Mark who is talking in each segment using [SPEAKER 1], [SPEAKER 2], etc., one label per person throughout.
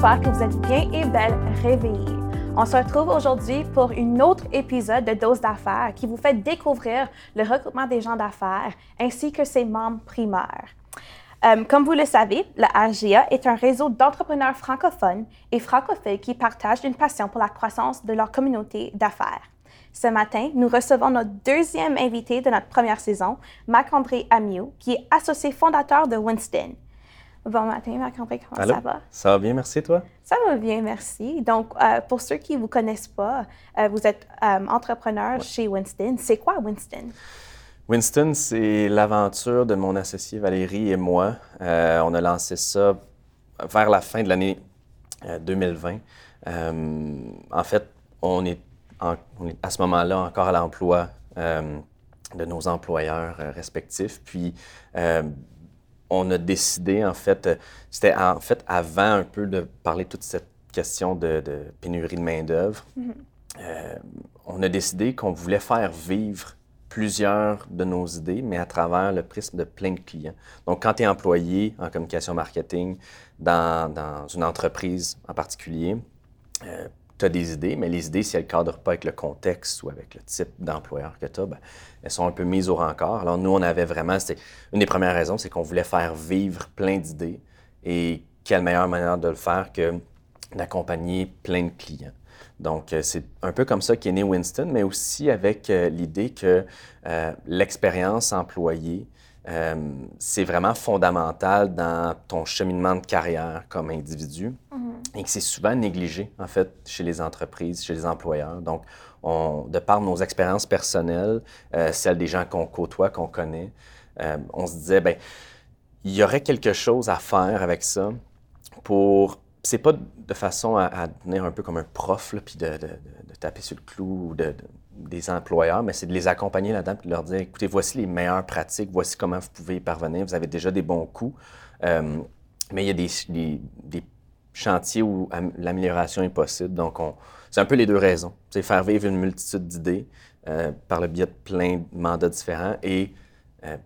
[SPEAKER 1] Que vous êtes bien et belle réveillés. On se retrouve aujourd'hui pour un autre épisode de Dose d'affaires qui vous fait découvrir le recrutement des gens d'affaires ainsi que ses membres primaires. Euh, comme vous le savez, la RGA est un réseau d'entrepreneurs francophones et francophones qui partagent une passion pour la croissance de leur communauté d'affaires. Ce matin, nous recevons notre deuxième invité de notre première saison, Marc-André Amiot, qui est associé fondateur de Winston. Bon matin, Marc-André, comment ça va?
[SPEAKER 2] Ça va bien, merci, toi?
[SPEAKER 1] Ça va bien, merci. Donc, euh, pour ceux qui ne vous connaissent pas, euh, vous êtes euh, entrepreneur chez Winston. C'est quoi Winston?
[SPEAKER 2] Winston, c'est l'aventure de mon associé Valérie et moi. on a lancé ça vers la fin de l'année 2020. en fait, on est, on est à ce moment-là encore à l'emploi de nos employeurs respectifs. Puis, on a décidé, en fait, euh, c'était en fait avant un peu de parler de toute cette question de, pénurie de main-d'œuvre, mm-hmm. euh, on a décidé qu'on voulait faire vivre plusieurs de nos idées, mais à travers le prisme de plein de clients. Donc, quand tu es employé en communication marketing dans, dans une entreprise en particulier, euh, tu as des idées, mais les idées, si elles ne cadrent pas avec le contexte ou avec le type d'employeur que tu as, ben, elles sont un peu mises au rencard. Alors, nous, on avait vraiment, une des premières raisons, c'est qu'on voulait faire vivre plein d'idées. Et quelle meilleure manière de le faire que d'accompagner plein de clients. Donc, euh, c'est un peu comme ça qu'est né Winston, mais aussi avec euh, l'idée que euh, l'expérience employée, c'est vraiment fondamental dans ton cheminement de carrière comme individu mm-hmm. et que c'est souvent négligé, en fait, chez les entreprises, chez les employeurs. Donc, on, de par nos expériences personnelles, celles des gens qu'on côtoie, qu'on connaît, on se disait, ben il y aurait quelque chose à faire avec ça pour c'est pas de façon à, devenir un peu comme un prof, puis de, taper sur le clou de, des employeurs, mais c'est de les accompagner là-dedans et de leur dire écoutez, voici les meilleures pratiques, voici comment vous pouvez y parvenir, vous avez déjà des bons coups. Euh, mais il y a des, chantiers où l'amélioration est possible. Donc, c'est un peu les deux raisons. C'est faire vivre une multitude d'idées euh, par le biais de plein de mandats différents et, euh,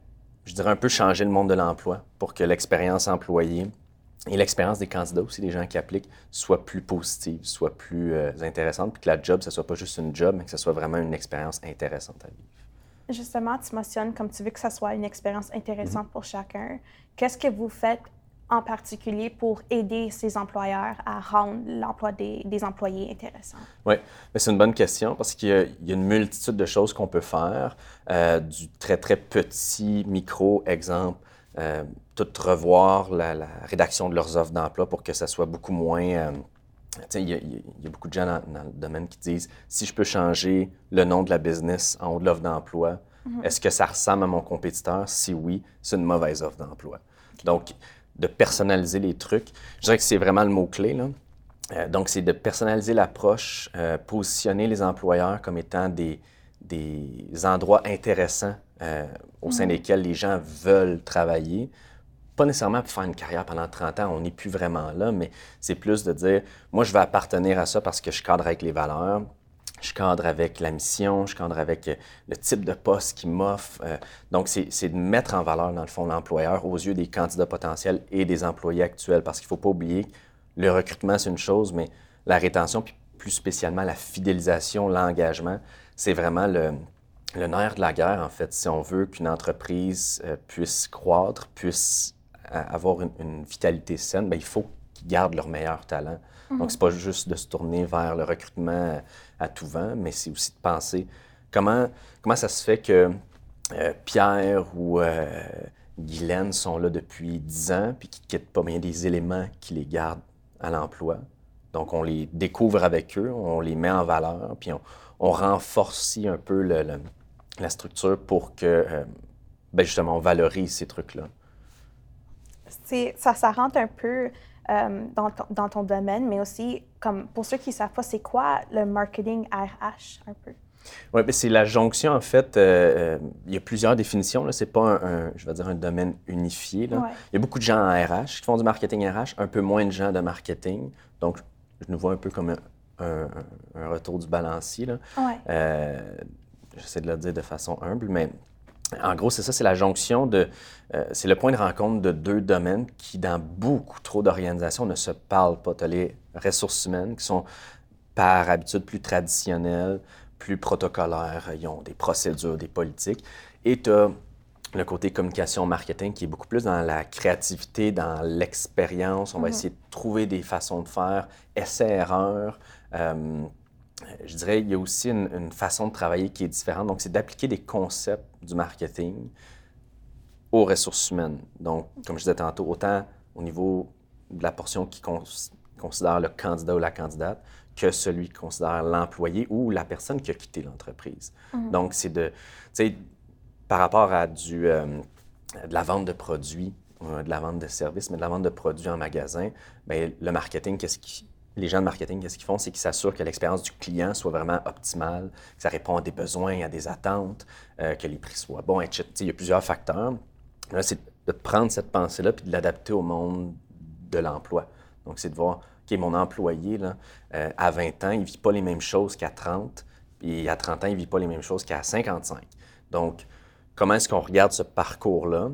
[SPEAKER 2] je dirais, un peu changer le monde de l'emploi pour que l'expérience employée et l'expérience des candidats aussi, des gens qui appliquent, soit plus positive, soit plus euh, intéressante, puis que la job, ce soit pas juste une job, mais que ce soit vraiment une expérience intéressante à vivre.
[SPEAKER 1] Justement, tu mentionnes comme tu veux que ce soit une expérience intéressante mm-hmm. pour chacun. Qu'est-ce que vous faites en particulier pour aider ces employeurs à rendre l'emploi des, employés intéressant?
[SPEAKER 2] Oui, c'est une bonne question parce qu'il y, a une multitude de choses qu'on peut faire, euh, du très, très petit micro-exemple euh, tout revoir la, rédaction de leurs offres d'emploi pour que ça soit beaucoup moins... Euh, il y, a beaucoup de gens dans, le domaine qui disent si je peux changer le nom de la business en haut de l'offre d'emploi, mhm. est-ce que ça ressemble à mon compétiteur? Si oui, c'est une mauvaise offre d'emploi. Donc, de personnaliser les trucs, je dirais que c'est vraiment le mot-clé. Euh, donc, c'est de personnaliser l'approche, positionner les employeurs comme étant des, des endroits intéressants euh, au sein mm. desquels les gens veulent travailler. Pas nécessairement pour faire une carrière pendant 30 ans, on n'est plus vraiment là, mais c'est plus de dire, moi, je vais appartenir à ça parce que je cadre avec les valeurs, je cadre avec la mission, je cadre avec euh, le type de poste qu'il m'offre. Euh. donc, c'est de mettre en valeur, dans le fond, l'employeur aux yeux des candidats potentiels et des employés actuels, parce qu'il ne faut pas oublier, le recrutement, c'est une chose, mais la rétention, puis plus spécialement la fidélisation, l'engagement, c'est vraiment le, le nerf de la guerre, en fait, si on veut qu'une entreprise euh, puisse croître, puisse euh, avoir une, vitalité saine, bien, il faut qu'ils gardent leur meilleur talent. Donc, Donc, c'est pas juste de se tourner vers le recrutement à tout vent, mais c'est aussi de penser comment, comment ça se fait que euh, Pierre ou Guylaine sont là depuis 10 ans puis qui ne quittent pas bien des éléments qui les gardent à l'emploi. Donc, on les découvre avec eux, on les met en valeur, puis on, on renforce un peu le la structure pour que, euh, ben justement, on valorise ces trucs-là?
[SPEAKER 1] Ça, ça rentre un peu euh, dans, ton, dans, ton, domaine, mais aussi, comme pour ceux qui ne savent pas, c'est quoi le marketing RH un peu?
[SPEAKER 2] Oui, ben, c'est la jonction, en fait. Euh, il y a plusieurs définitions. Ce n'est pas un, je vais dire, un domaine unifié. Là. Il y a beaucoup de gens en RH qui font du marketing RH, un peu moins de gens de marketing. Donc, je nous vois un peu comme un, un, retour du balancier. Là.
[SPEAKER 1] Ouais
[SPEAKER 2] j'essaie de le dire de façon humble, mais en gros, c'est ça, c'est la jonction de. Euh, c'est le point de rencontre de deux domaines qui, dans beaucoup trop d'organisations, ne se parlent pas. Tu as les ressources humaines qui sont par habitude plus traditionnelles, plus protocolaires. Ils ont des procédures, des politiques. Et tu as le côté communication marketing qui est beaucoup plus dans la créativité, dans l'expérience. On va mhm. essayer de trouver des façons de faire, essai-erreur. Euh, je dirais, il y a aussi une, façon de travailler qui est différente. Donc, c'est d'appliquer des concepts du marketing aux ressources humaines. Donc, comme je disais tantôt, autant au niveau de la portion qui considère le candidat ou la candidate que celui qui considère l'employé ou la personne qui a quitté l'entreprise. Mhm. Donc, c'est de, tu sais, par rapport à du, euh, de la vente de produits, euh, de la vente de services, mais de la vente de produits en magasin, bien, le marketing, qu'est-ce qui, les gens de marketing, qu'est-ce qu'ils font? C'est qu'ils s'assurent que l'expérience du client soit vraiment optimale, que ça répond à des besoins, à des attentes, euh, que les prix soient bons, etc. Il y a plusieurs facteurs. Là, c'est de prendre cette pensée-là puis de l'adapter au monde de l'emploi. Donc, c'est de voir, OK, mon employé, là, à 20 ans, il ne vit pas les mêmes choses qu'à 30, puis à 30 ans, il ne vit pas les mêmes choses qu'à 55. Donc, comment est-ce qu'on regarde ce parcours-là?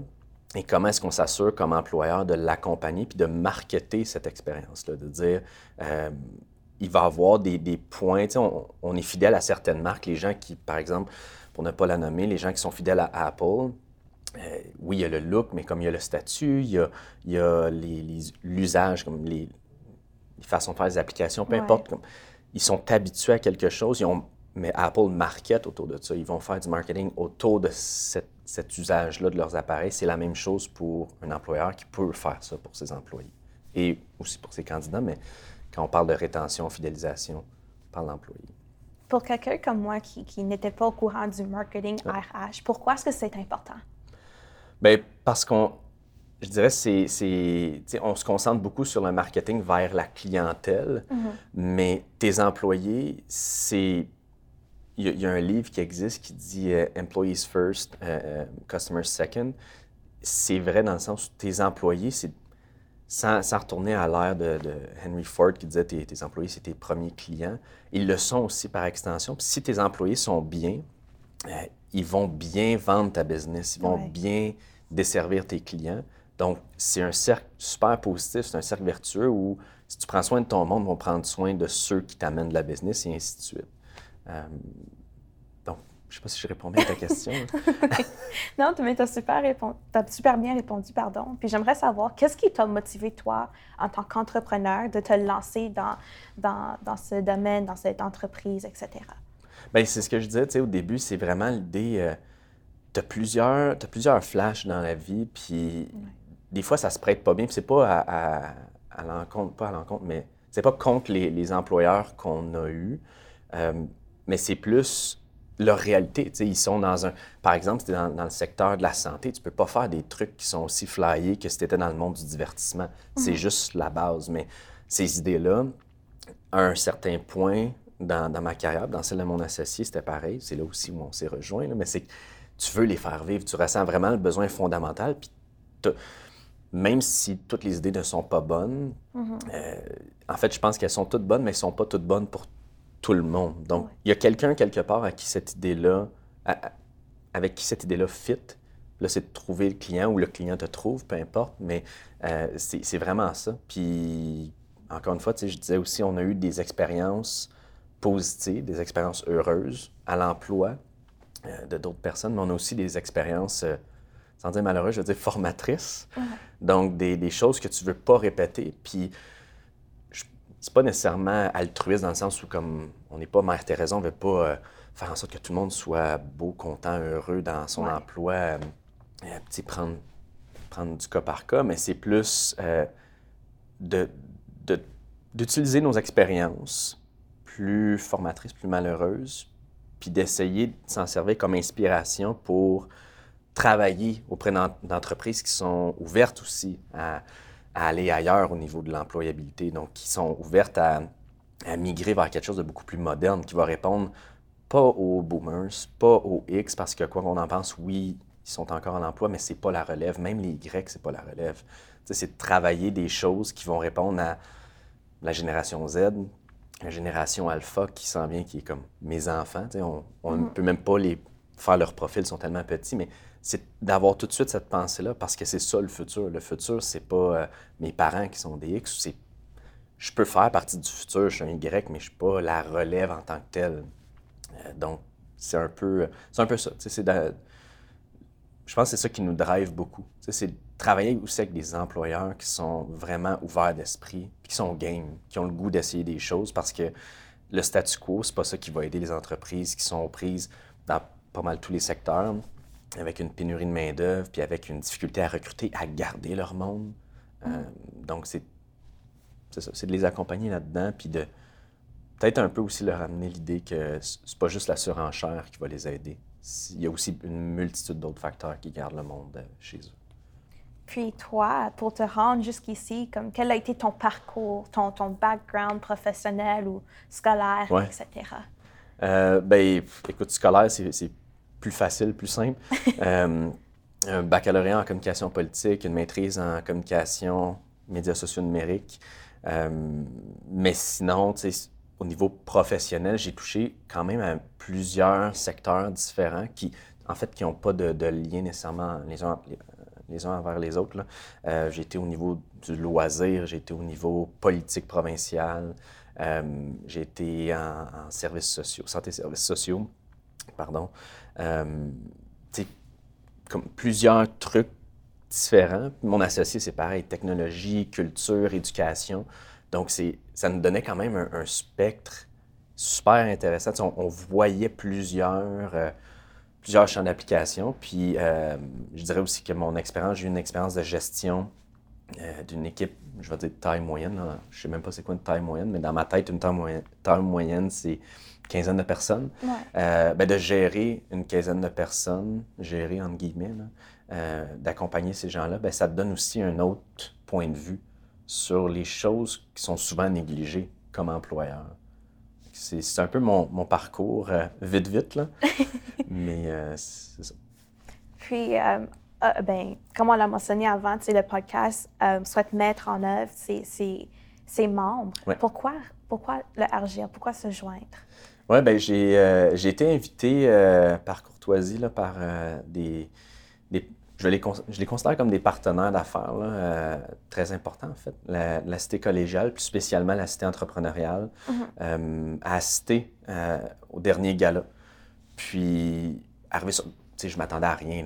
[SPEAKER 2] Et comment est-ce qu'on s'assure comme employeur de l'accompagner puis de marketer cette expérience-là, de dire euh, il va avoir des, des points, on, on, est fidèle à certaines marques, les gens qui, par exemple, pour ne pas la nommer, les gens qui sont fidèles à Apple, euh, oui, il y a le look, mais comme il y a le statut, il y a, il y a l'usage, comme les, façons de faire les applications, peu importe, comme, ils sont habitués à quelque chose, ils ont mais Apple market autour de ça. Ils vont faire du marketing autour de cet usage-là de leurs appareils. C'est la même chose pour un employeur qui peut faire ça pour ses employés et aussi pour ses candidats. Mais quand on parle de rétention, fidélisation, on parle d'employés.
[SPEAKER 1] Pour quelqu'un comme moi qui, n'était pas au courant du marketing RH, pourquoi est-ce que c'est important?
[SPEAKER 2] Bien, parce qu'on, je dirais, c'est, on se concentre beaucoup sur le marketing vers la clientèle, mm-hmm. mais tes employés, c'est il y, a un livre qui existe qui dit euh, Employees First, euh, euh, Customers Second. C'est vrai dans le sens où tes employés, c'est sans, retourner à l'ère de, Henry Ford qui disait tes, tes employés, c'est tes premiers clients. Ils le sont aussi par extension. Puis si tes employés sont bien, ils vont bien vendre ta business, ils vont bien desservir tes clients. Donc, c'est un cercle super positif, c'est un cercle vertueux où si tu prends soin de ton monde, ils vont prendre soin de ceux qui t'amènent de la business et ainsi de suite. Euh, donc, je ne sais pas si je réponds bien à ta question.
[SPEAKER 1] non, mais tu as super, as super bien répondu, pardon. Puis j'aimerais savoir, qu'est-ce qui t'a motivé, toi, en tant qu'entrepreneur, de te lancer dans, dans, dans, ce domaine, dans cette entreprise, etc.?
[SPEAKER 2] Bien, c'est ce que je disais, tu sais, au début, c'est vraiment l'idée... Euh, tu as plusieurs, as plusieurs flashs dans la vie, puis des fois, ça se prête pas bien. Puis c'est pas à, à, l'encontre, pas à l'encontre, mais c'est pas contre les, les employeurs qu'on a eus. Euh, mais c'est plus leur réalité. ils sont dans un. Par exemple, si tu es dans, le secteur de la santé, tu peux pas faire des trucs qui sont aussi flyés que si tu étais dans le monde du divertissement. C'est mhm. juste la base. Mais ces idées-là, à un certain point dans, ma carrière, dans celle de mon associé, c'était pareil. C'est là aussi où on s'est rejoint. Mais c'est que tu veux les faire vivre. Tu ressens vraiment le besoin fondamental. Puis même si toutes les idées ne sont pas bonnes, mhm. euh, en fait, je pense qu'elles sont toutes bonnes, mais elles ne sont pas toutes bonnes pour tout le monde. Donc, il y a quelqu'un quelque part à qui cette idée-là, avec qui cette idée-là fit. Là, c'est de trouver le client ou le client te trouve, peu importe, mais euh, c'est vraiment ça. Puis, encore une fois, je disais aussi, on a eu des expériences positives, des expériences heureuses à l'emploi euh, de d'autres personnes, mais on a aussi des expériences, euh, sans dire malheureuses, je veux dire formatrices. Donc, des, des, choses que tu ne veux pas répéter. Puis, c'est pas nécessairement altruiste dans le sens où, comme on n'est pas Mère Thérèse, on veut pas euh, faire en sorte que tout le monde soit beau, content, heureux dans son emploi, euh, euh prendre, prendre du cas par cas, mais c'est plus euh, d'utiliser nos expériences plus formatrices, plus malheureuses, puis d'essayer de s'en servir comme inspiration pour travailler auprès d'entreprises qui sont ouvertes aussi à à aller ailleurs au niveau de l'employabilité, donc qui sont ouvertes à, migrer vers quelque chose de beaucoup plus moderne, qui va répondre pas aux boomers, pas aux X, parce que quoi qu'on en pense, oui, ils sont encore en emploi, mais c'est pas la relève. Même les Y, c'est pas la relève. C'est de travailler des choses qui vont répondre à la génération Z, la génération alpha qui s'en vient, qui est comme mes enfants. on ne mm-hmm. peut même pas les faire leur profil, sont tellement petits, mais c'est d'avoir tout de suite cette pensée-là parce que c'est ça le futur. Le futur, c'est pas euh, mes parents qui sont des X. C'est, je peux faire partie du futur, je suis un Y, mais je suis pas la relève en tant que telle. Euh, donc, c'est un peu, c'est un peu ça. C'est je pense que c'est ça qui nous drive beaucoup. C'est de travailler aussi avec des employeurs qui sont vraiment ouverts d'esprit, qui sont game, qui ont le goût d'essayer des choses parce que le statu quo, c'est pas ça qui va aider les entreprises qui sont prises dans pas mal tous les secteurs, avec une pénurie de main-d'œuvre, puis avec une difficulté à recruter, à garder leur monde. Euh, donc, c'est ça, c'est de les accompagner là-dedans, puis de peut-être un peu aussi leur amener l'idée que c'est pas juste la surenchère qui va les aider il y a aussi une multitude d'autres facteurs qui gardent le monde euh, chez eux.
[SPEAKER 1] Puis toi, pour te rendre jusqu'ici, comme quel a été ton parcours, ton, ton background professionnel ou scolaire, etc.?
[SPEAKER 2] Euh, ben, écoute, scolaire, c'est plus facile, plus simple. euh, un baccalauréat en communication politique, une maîtrise en communication, médias sociaux numériques. Euh, mais sinon, au niveau professionnel, j'ai touché quand même à plusieurs secteurs différents qui, en fait, qui n'ont pas de, lien nécessairement les uns, les uns envers les autres. Euh, j'ai été au niveau du loisir, j'ai été au niveau politique provincial, euh, j'ai été en, services sociaux, santé services sociaux, pardon. Euh, comme plusieurs trucs différents. Mon associé, c'est pareil, technologie, culture, éducation. Donc, ça nous donnait quand même un, spectre super intéressant. On, voyait plusieurs, euh, plusieurs champs d'application. Puis, euh, je dirais aussi que mon expérience, j'ai eu une expérience de gestion euh, d'une équipe, je vais dire de taille moyenne. Je ne sais même pas c'est quoi une taille moyenne, mais dans ma tête, une taille, moyenne, taille moyenne c'est une quinzaine de personnes. Ben, de gérer une quinzaine de personnes, gérer entre guillemets, d'accompagner ces gens-là, ben, ça te donne aussi un autre point de vue sur les choses qui sont souvent négligées comme employeur. C'est un peu mon, mon parcours euh, vite, vite, là. Mais euh, c'est ça.
[SPEAKER 1] Puis, euh, ben, comme on l'a mentionné avant, le podcast souhaite mettre en œuvre ses, ses, ses membres. Pourquoi, pourquoi le RGA? Pourquoi se joindre?
[SPEAKER 2] Oui, ben j'ai été invité par courtoisie là, par des, des, je les, je les considère comme des partenaires d'affaires euh, très importants, en fait. La, cité collégiale, plus spécialement la cité entrepreneuriale, mm-hmm. euh, a assisté euh, au dernier gala. Puis, arrivé sur. Je m'attendais à rien.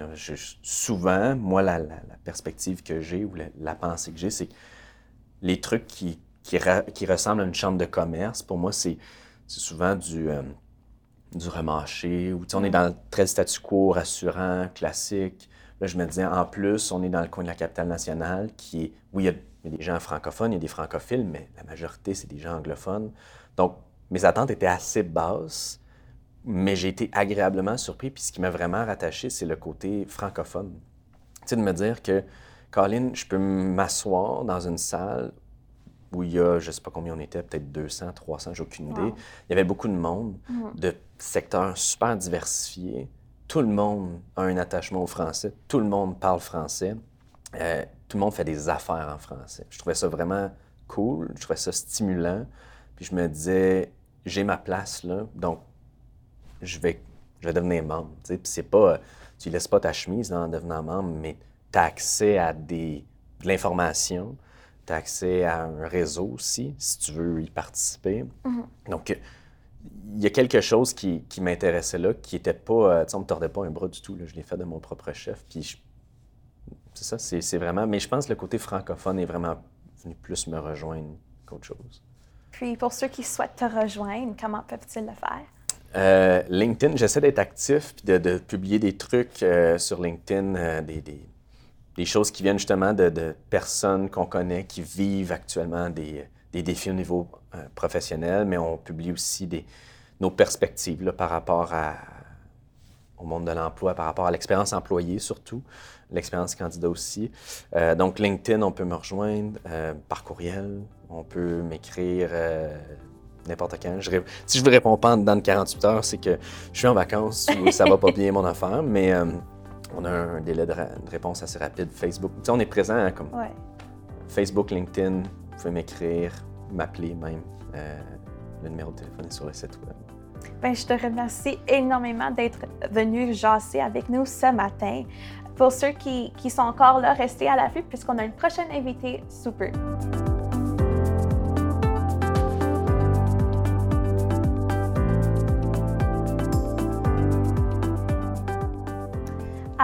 [SPEAKER 2] souvent, moi, la, perspective que j'ai ou la, pensée que j'ai, c'est que les trucs qui, qui, ressemblent à une chambre de commerce, pour moi, c'est souvent du du remarché, ou on est mm. dans le très statu quo rassurant, classique. Là, je me disais, en plus, on est dans le coin de la capitale nationale, qui est, oui, il y, a, des gens francophones, il y a des francophiles, mais la majorité, c'est des gens anglophones. Donc, mes attentes étaient assez basses, mais j'ai été agréablement surpris. Puis ce qui m'a vraiment rattaché, c'est le côté francophone. Tu sais, de me dire que, Colin, je peux m'asseoir dans une salle où il y a, je ne sais pas combien on était, peut-être 200, 300, j'ai aucune idée. Il y avait beaucoup de monde, mm-hmm. de secteurs super diversifiés tout le monde a un attachement au français, tout le monde parle français, euh, tout le monde fait des affaires en français. Je trouvais ça vraiment cool, je trouvais ça stimulant, puis je me disais, j'ai ma place là, donc je vais, je vais devenir membre. Puis c'est pas, tu laisses pas ta chemise en devenant membre, mais tu as accès à des, de l'information, tu as accès à un réseau aussi, si tu veux y participer. Mm-hmm. Donc, il y a quelque chose qui, m'intéressait là, qui était pas. Euh, tu sais, on me tordait pas un bras du tout. Je l'ai fait de mon propre chef. Puis c'est ça, c'est vraiment. Mais je pense que le côté francophone est vraiment venu plus me rejoindre qu'autre chose.
[SPEAKER 1] Puis pour ceux qui souhaitent te rejoindre, comment peuvent-ils le faire?
[SPEAKER 2] Euh, LinkedIn, j'essaie d'être actif puis de, publier des trucs euh, sur LinkedIn, des, des, choses qui viennent justement de, personnes qu'on connaît qui vivent actuellement des, défis au niveau euh, professionnel, mais on publie aussi nos perspectives par rapport à, au monde de l'emploi, par rapport à l'expérience employée surtout, l'expérience candidat aussi. Euh, donc LinkedIn, on peut me rejoindre euh, par courriel, on peut m'écrire n'importe quand. si je vous réponds pas dans 48 heures, c'est que je suis en vacances ou ça va pas bien mon affaire, mais on a un délai de, réponse assez rapide. Facebook, tu sais, on est présent hein, comme Facebook, LinkedIn, vous pouvez m'écrire, m'appeler même. Euh, le numéro de téléphone est sur le site web.
[SPEAKER 1] Ben, je te remercie énormément d'être venu jaser avec nous ce matin. Pour ceux qui, qui sont encore là, restez à l'affût puisqu'on a une prochaine invitée super.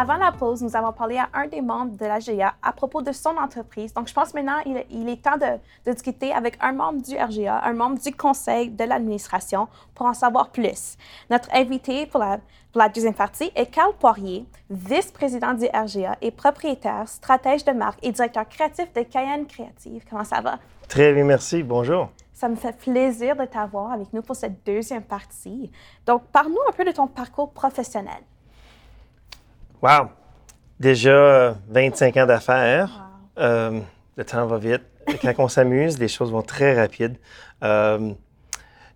[SPEAKER 1] Avant la pause, nous avons parlé à un des membres de la GA à propos de son entreprise. Donc, je pense maintenant il, il est temps de, de, discuter avec un membre du RGA, un membre du conseil de l'administration pour en savoir plus. Notre invité pour la, pour la deuxième partie est Carl Poirier, vice-président du RGA et propriétaire, stratège de marque et directeur créatif de Cayenne Créative. Comment ça va?
[SPEAKER 3] Très bien, merci. Bonjour.
[SPEAKER 1] Ça me fait plaisir de t'avoir avec nous pour cette deuxième partie. Donc, parle-nous un peu de ton parcours professionnel.
[SPEAKER 3] Wow! Déjà 25 ans d'affaires. Wow. Euh, le temps va vite. Quand on s'amuse, les choses vont très rapides. Euh,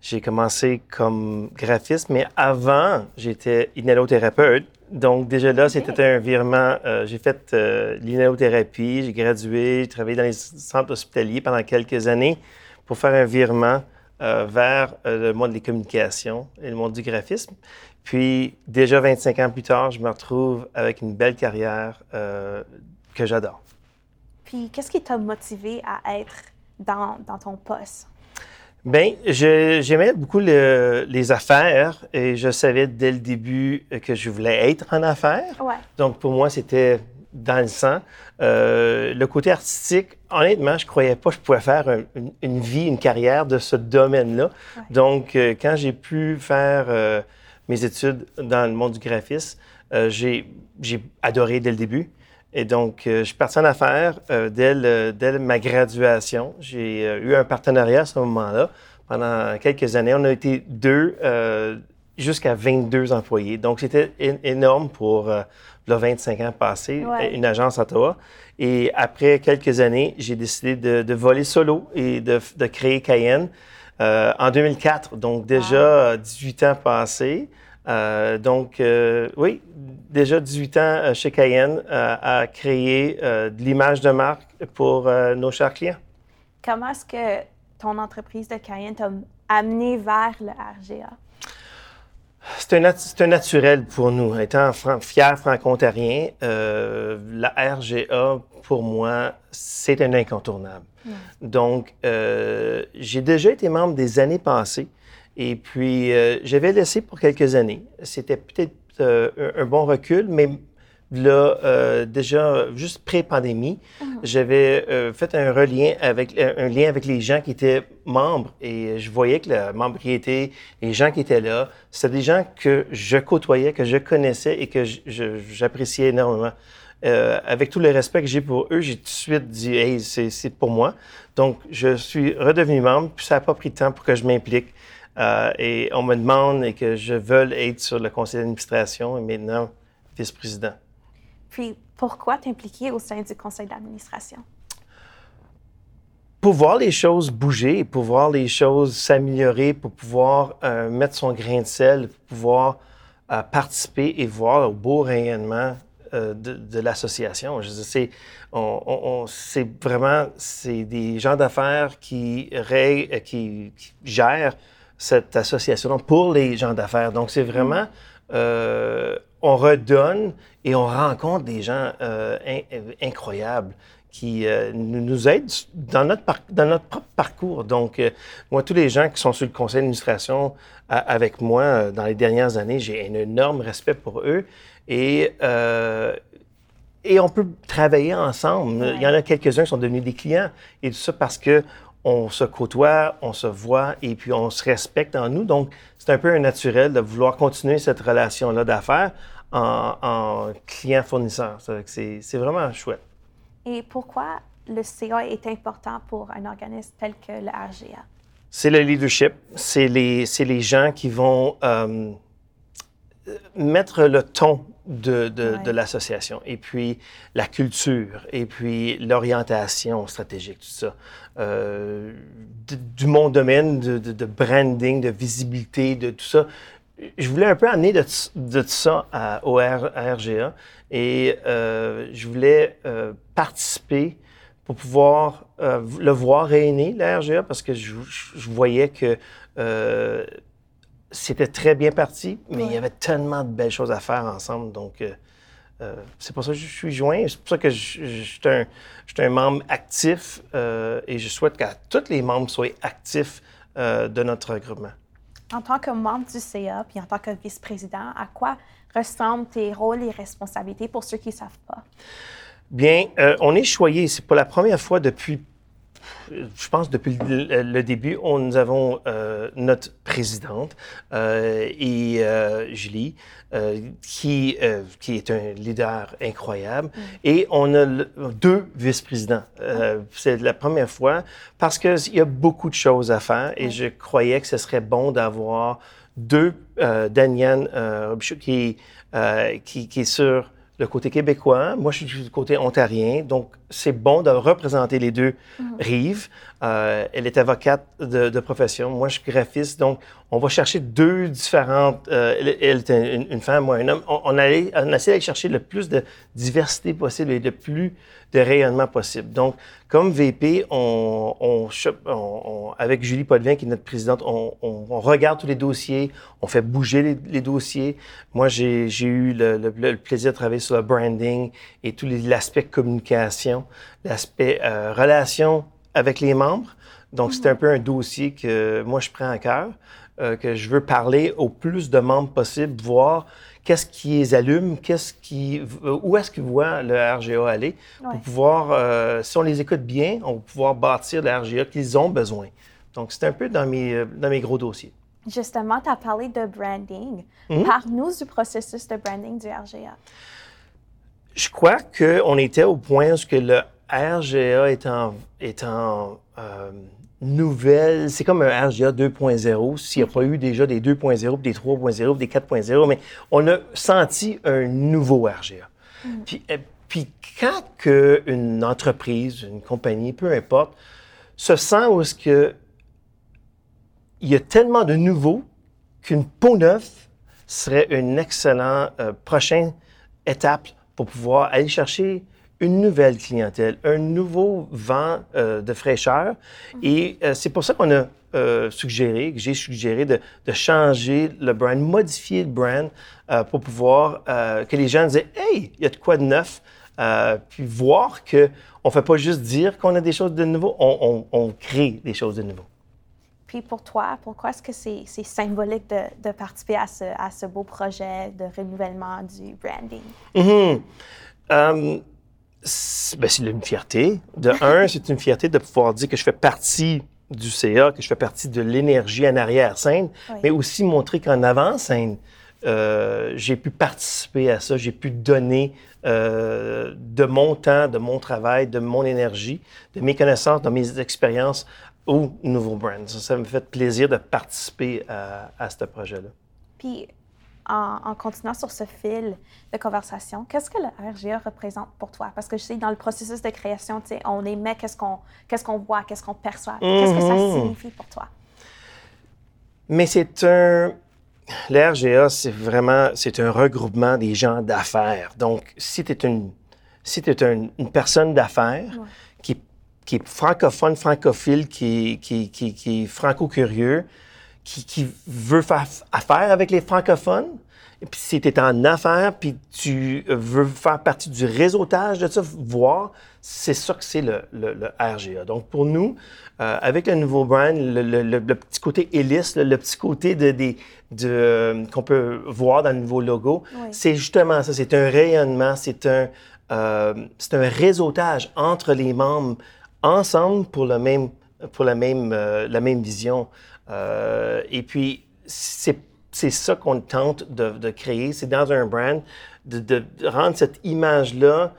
[SPEAKER 3] j'ai commencé comme graphiste, mais avant, j'étais inhalothérapeute. Donc, déjà là, c'était un virement. Euh, j'ai fait euh, l'inhalothérapie, j'ai gradué, j'ai travaillé dans les centres hospitaliers pendant quelques années pour faire un virement euh, vers le monde des communications et le monde du graphisme. Puis, déjà 25 ans plus tard, je me retrouve avec une belle carrière euh, que j'adore.
[SPEAKER 1] Puis, qu'est-ce qui t'a motivé à être dans, dans ton poste?
[SPEAKER 3] Bien, j'aimais beaucoup le, les affaires et je savais dès le début que je voulais être en affaires.
[SPEAKER 1] Ouais.
[SPEAKER 3] Donc, pour moi, c'était dans le sang. Euh, le côté artistique, honnêtement, je croyais pas que je pouvais faire un, une, une, vie, une carrière de ce domaine-là.
[SPEAKER 1] Ouais.
[SPEAKER 3] Donc, euh, quand j'ai pu faire mes études dans le monde du graphisme, euh, j'ai adoré dès le début. Et donc, euh, je suis parti en affaires euh, dès, le, dès, ma graduation. J'ai euh, eu un partenariat à ce moment-là. Pendant quelques années, on a été deux jusqu'à 22 employés. Donc, c'était énorme pour euh, le 25 ans passés,
[SPEAKER 1] ouais.
[SPEAKER 3] une agence à Ottawa. Et après quelques années, j'ai décidé de, de, voler solo et de, de créer Cayenne euh, en 2004. Donc, déjà wow. 18 ans passés. Euh, donc, euh, oui, déjà 18 ans chez Cayenne à créer de l'image de marque pour nos chers clients.
[SPEAKER 1] Comment est-ce que ton entreprise de Cayenne t'a amené vers le RGA?
[SPEAKER 3] C'est un, un, naturel pour nous. Étant fran fier franco-ontarien, euh, la RGA, pour moi, c'est un incontournable. Donc, euh, j'ai déjà été membre des années passées et puis euh, j'avais laissé pour quelques années. C'était peut-être euh, un, un, bon recul, mais là, euh, déjà, juste pré-pandémie, mm -hmm. j'avais euh, fait un relien avec un lien avec les gens qui étaient membres et je voyais que la membriété, les gens qui étaient là, c'était des gens que je côtoyais, que je connaissais et que j'appréciais énormément. Euh, avec tout le respect que j'ai pour eux, j'ai tout de suite dit, hey, c'est pour moi. Donc, je suis redevenu membre, puis ça n'a pas pris de temps pour que je m'implique. Euh, et on me demande et que je veuille être sur le conseil d'administration et maintenant vice-président.
[SPEAKER 1] Puis, pourquoi t'impliquer au sein du conseil d'administration?
[SPEAKER 3] Pour voir les choses bouger, pour voir les choses s'améliorer, pour pouvoir euh, mettre son grain de sel, pour pouvoir euh, participer et voir le beau rayonnement euh, de, de l'association. C'est on, on, vraiment c'est des gens d'affaires qui, qui, qui, gèrent cette association pour les gens d'affaires. Donc c'est vraiment euh, on redonne et on rencontre des gens euh, in, incroyables qui euh, nous aident dans notre, dans notre propre parcours. Donc, euh, moi, tous les gens qui sont sur le conseil d'administration avec moi euh, dans les dernières années, j'ai un énorme respect pour eux. Et, euh, et on peut travailler ensemble.
[SPEAKER 1] Ouais.
[SPEAKER 3] Il y en a quelques-uns qui sont devenus des clients. Et tout ça parce que on se côtoie, on se voit et puis on se respecte en nous. Donc, c'est un peu un naturel de vouloir continuer cette relation-là d'affaires en, en client-fournisseur. C'est vraiment chouette.
[SPEAKER 1] Et pourquoi le CA est important pour un organisme tel que le RGA?
[SPEAKER 3] C'est le leadership. C'est les, les gens qui vont euh, mettre le ton de, de,
[SPEAKER 1] ouais.
[SPEAKER 3] de l'association. Et puis la culture, et puis l'orientation stratégique, tout ça. Euh, de, du mon domaine de, de, branding, de visibilité, de tout ça. Je voulais un peu amener de, ça à, au R, à RGA et euh, je voulais euh, participer pour pouvoir euh, le voir rayonner, la RGA, parce que je, je voyais que c'était très bien parti, mais il y avait tellement de belles choses à faire ensemble. Donc, c'est pour ça que je suis joint. C'est pour ça que je, suis un, je suis un membre actif et je souhaite que tous les membres soient actifs de notre regroupement.
[SPEAKER 1] En tant que membre du CA, puis en tant que vice-président, à quoi ressemblent tes rôles et responsabilités pour ceux qui ne savent pas?
[SPEAKER 3] Bien, euh, on est choyé. C'est pas la première fois depuis, je pense, depuis le, le début, on, nous avons euh, notre présidente euh, et euh, Julie, qui, qui est un leader incroyable. Et on a le- deux vice-présidents. Euh, C'est la première fois parce qu'il y a beaucoup de choses à faire et je croyais que ce serait bon d'avoir deux, Daniane qui, qui, qui est sur le côté québécois. Moi, je suis du côté ontarien. Donc, c'est bon de représenter les deux rives. Euh, elle est avocate de, de profession. Moi, je suis graphiste. Donc, on va chercher deux différentes. euh, elle, elle est une, une femme, moi un homme. On, on, allait, on essaie d'aller chercher le plus de diversité possible et le plus de rayonnement possible. Donc, comme VP, on, on, on- on- avec Julie Potvin, qui est notre présidente, on, regarde tous les dossiers, on fait bouger les, les dossiers. Moi, j'ai eu le, le- le plaisir de travailler sur le branding et tout les- l'aspect communication, l'aspect euh, relation avec les membres. Donc, c'est un peu un dossier que moi, je prends à cœur, euh, que je veux parler au plus de membres possible, voir qu'est-ce qui les allume, qu'est-ce qui, euh, où est-ce qu'ils voient le RGA aller,
[SPEAKER 1] Ouais.
[SPEAKER 3] pour pouvoir, euh, si on les écoute bien, on va pouvoir bâtir le RGA qu'ils ont besoin. Donc, c'est un peu dans mes, dans mes gros dossiers.
[SPEAKER 1] Justement, tu as parlé de branding.
[SPEAKER 3] Mhm.
[SPEAKER 1] Parle-nous du processus de branding du RGA.
[SPEAKER 3] Je crois qu'on était au point où ce que le RGA est en, est en euh, nouvelle. C'est comme un RGA 2.0, s'il n'y a pas eu déjà des 2.0, puis des 3.0, puis des 4.0, mais on a senti un nouveau RGA. Puis, euh, puis quand que une entreprise, une compagnie, peu importe, se sent où est-ce que il y a tellement de nouveaux qu'une peau neuve serait une excellente euh, prochaine étape pour pouvoir aller chercher une nouvelle clientèle, un nouveau vent euh, de fraîcheur. Et euh, c'est pour ça qu'on a euh, suggéré, que j'ai suggéré de, de changer le brand, modifier le brand euh, pour pouvoir euh, que les gens disent Hey, il y a de quoi de neuf. Euh, puis voir que on fait pas juste dire qu'on a des choses de nouveau, on, on- on crée des choses de nouveau.
[SPEAKER 1] Puis pour toi, pourquoi est-ce que c'est symbolique de, de participer à ce, à ce beau projet de renouvellement du branding?
[SPEAKER 3] Mhm. Euh, c'est ben, c'est une fierté. De un, c'est une fierté de pouvoir dire que je fais partie du CA, que je fais partie de l'énergie en arrière-scène,
[SPEAKER 1] Oui.
[SPEAKER 3] mais aussi montrer qu'en avant-scène, euh, j'ai pu participer à ça, j'ai pu donner euh, de mon temps, de mon travail, de mon énergie, de mes connaissances, de mes expériences au nouveau brand. Ça, me fait plaisir de participer à, à ce projet-là.
[SPEAKER 1] Puis en, en continuant sur ce fil de conversation, qu'est-ce que le RGA représente pour toi? Parce que je sais, dans le processus de création, tu sais, on émet qu'est-ce qu'on qu'est-ce qu'on voit, qu'est-ce qu'on perçoit. Qu'est-ce que ça
[SPEAKER 3] Mhm.
[SPEAKER 1] signifie pour toi?
[SPEAKER 3] Mais c'est un. Le RGA, c'est vraiment c'est un regroupement des gens d'affaires. Donc, si tu es une, si un- une personne d'affaires
[SPEAKER 1] Ouais.
[SPEAKER 3] Qui, est francophone, francophile, qui, qui, qui, qui est franco-curieux, qui, qui veut faire affaire avec les francophones, et puis si tu es en affaires, puis tu veux faire partie du réseautage de ça, voir, c'est ça que c'est le, le- le RGA. Donc, pour nous, euh, avec le nouveau brand, le, petit côté hélice, le, petit côté de, de, euh, qu'on peut voir dans le nouveau logo,
[SPEAKER 1] Oui.
[SPEAKER 3] c'est justement ça. C'est un rayonnement, c'est un, euh, c'est un réseautage entre les membres ensemble pour, le même, pour la, même, euh, la même vision. Euh, et puis, c'est c'est ça qu'on tente de, de créer. C'est dans un brand, de, de- rendre cette image-là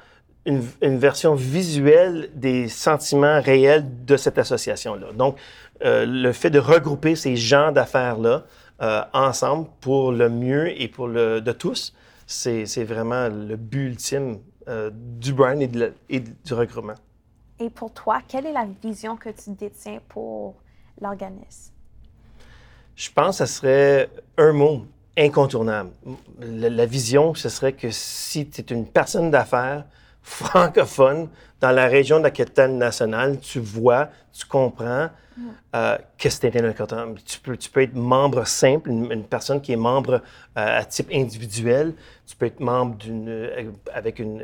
[SPEAKER 3] une, une version visuelle des sentiments réels de cette association-là. Donc, euh, le fait de regrouper ces gens d'affaires-là ensemble pour le mieux et pour le de tous, c'est vraiment le but ultime du brand et, et du regroupement.
[SPEAKER 1] Et pour toi, quelle est la vision que tu détiens pour l'organisme?
[SPEAKER 3] Je pense que ce serait un mot incontournable. La, la vision, ce serait que si tu es une personne d'affaires francophone dans la région de la capitale nationale, tu vois, tu comprends euh, que c'est un. Tu peux, tu peux être membre simple, une, personne qui est membre euh, à type individuel. Tu peux être membre d'une, euh, avec une,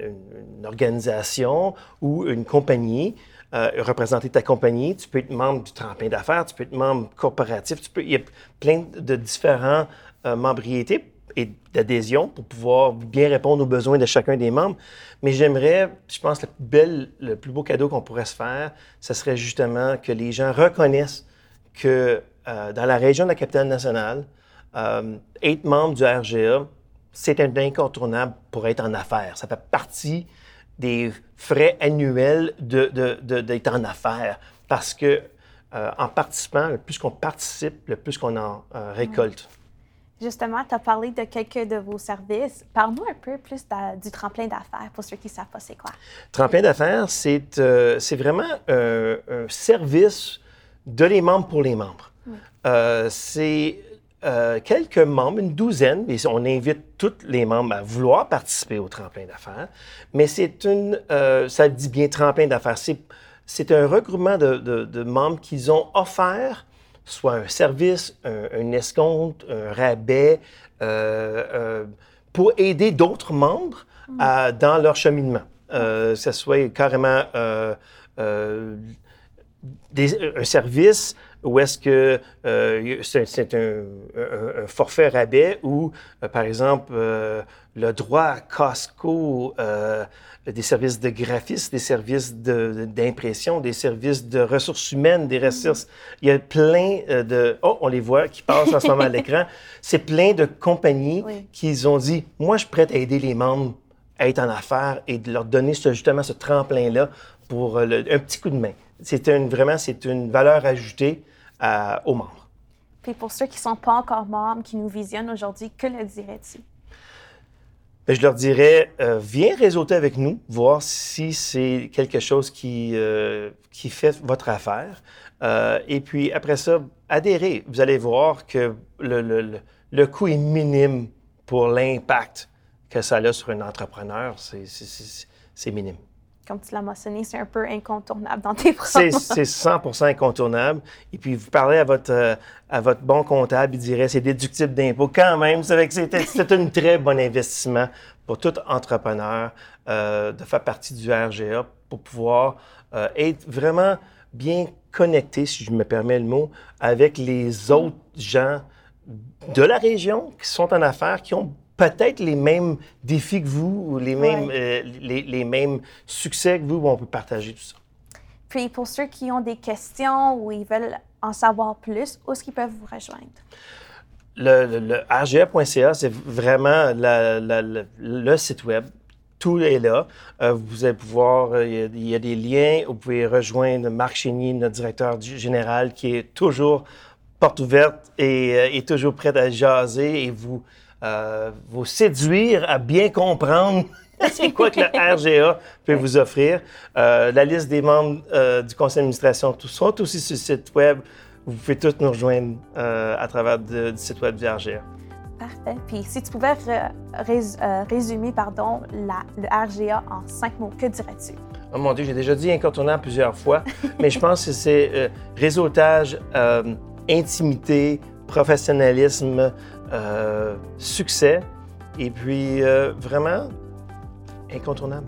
[SPEAKER 3] organisation ou une compagnie, représenter ta compagnie. Tu peux être membre du tremplin d'affaires, tu peux être membre corporatif. Tu peux, il y a plein de différents membriétés et d'adhésion pour pouvoir bien répondre aux besoins de chacun des membres. Mais j'aimerais, je pense, le plus, bel, le plus beau cadeau qu'on pourrait se faire, ce serait justement que les gens reconnaissent que euh, dans la région de la capitale nationale, euh, être membre du RGA, c'est un incontournable pour être en affaires. Ça fait partie des frais annuels d'être en affaires parce que euh, en participant, le plus qu'on participe, le plus qu'on en récolte.
[SPEAKER 1] Justement, tu as parlé de quelques de vos services. Parle-nous un peu plus du tremplin d'affaires pour ceux qui ne savent pas c'est quoi.
[SPEAKER 3] Tremplin d'affaires, c'est euh, vraiment un service de les membres pour les membres. Euh, c'est euh, quelques membres, une douzaine, et on invite tous les membres à vouloir participer au tremplin d'affaires, mais c'est une, ça dit bien tremplin d'affaires, c'est un regroupement de, de membres qu'ils ont offert soit un service, un, escompte, un rabais, euh, euh, pour aider d'autres membres dans leur cheminement. Euh, que ce soit carrément un service ou est-ce que c'est un, forfait rabais ou, par exemple, le droit Costco des services de graphisme, des services d'impression, des services de ressources humaines, des ressources. Il y a plein euh, de. Oh, on les voit qui passent en ce moment à l'écran. C'est plein de compagnies qui ont dit Moi, je suis prête à aider les membres à être en affaires et de leur donner justement ce tremplin-là pour euh, un petit coup de main. C'est une, vraiment c'est une valeur ajoutée aux membres.
[SPEAKER 1] Puis pour ceux qui ne sont pas encore membres, qui nous visionnent aujourd'hui, que leur dirais-tu?
[SPEAKER 3] Ben, je leur dirais, euh, viens réseauter avec nous, voir si c'est quelque chose qui, euh, qui fait votre affaire. Euh, et puis après ça, adhérez. Vous allez voir que le, le, le coût est minime pour l'impact que ça a sur un entrepreneur. C'est minime
[SPEAKER 1] comme tu l'as mentionné, c'est un peu incontournable dans tes projets.
[SPEAKER 3] C'est 100 incontournable. Et puis, vous parlez à votre, euh, à votre bon comptable, il dirait c'est déductible d'impôt. Quand même, c'est un très bon investissement pour tout entrepreneur euh, de faire partie du RGA pour pouvoir euh, être vraiment bien connecté, si je me permets le mot, avec les autres gens de la région qui sont en affaires, qui ont peut-être les mêmes défis que vous, ou les mêmes, euh, les, les, mêmes succès que vous, où on peut partager tout ça?
[SPEAKER 1] Puis pour ceux qui ont des questions ou ils veulent en savoir plus, où est-ce qu'ils peuvent vous rejoindre?
[SPEAKER 3] Le, le, RGA.ca, c'est vraiment le site web. Tout est là. Euh, vous allez pouvoir, euh, il y, a des liens. Vous pouvez rejoindre Marc Chénier, notre directeur général, qui est toujours porte ouverte et est toujours prêt à jaser et vous euh, vous séduire à bien comprendre c'est quoi que le RGA peut vous offrir. Euh, la liste des membres euh, du conseil d'administration sont aussi sur le site web. Vous pouvez tous nous rejoindre à travers le site web du RGA.
[SPEAKER 1] Parfait. Puis si tu pouvais résumer pardon, la, le RGA en cinq mots, que dirais-tu?
[SPEAKER 3] Oh mon Dieu, j'ai déjà dit incontournable plusieurs fois, mais je pense que c'est réseautage, intimité, professionnalisme, euh, succès et puis euh, vraiment incontournable.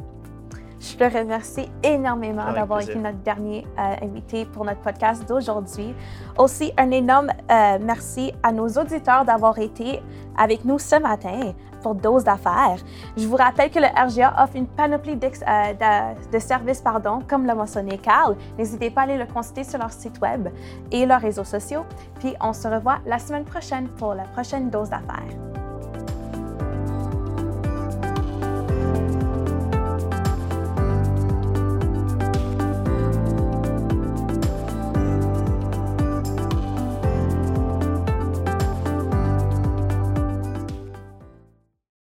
[SPEAKER 1] Je te remercie énormément d'avoir été notre dernier euh, invité pour notre podcast d'aujourd'hui. Aussi, un énorme merci à nos auditeurs d'avoir été avec nous ce matin pour Dose d'affaires. Je vous rappelle que le RGA offre une panoplie de, de, services, pardon, comme l'a mentionné Carl. N'hésitez pas à aller le consulter sur leur site web et leurs réseaux sociaux. Puis on se revoit la semaine prochaine pour la prochaine Dose d'affaires.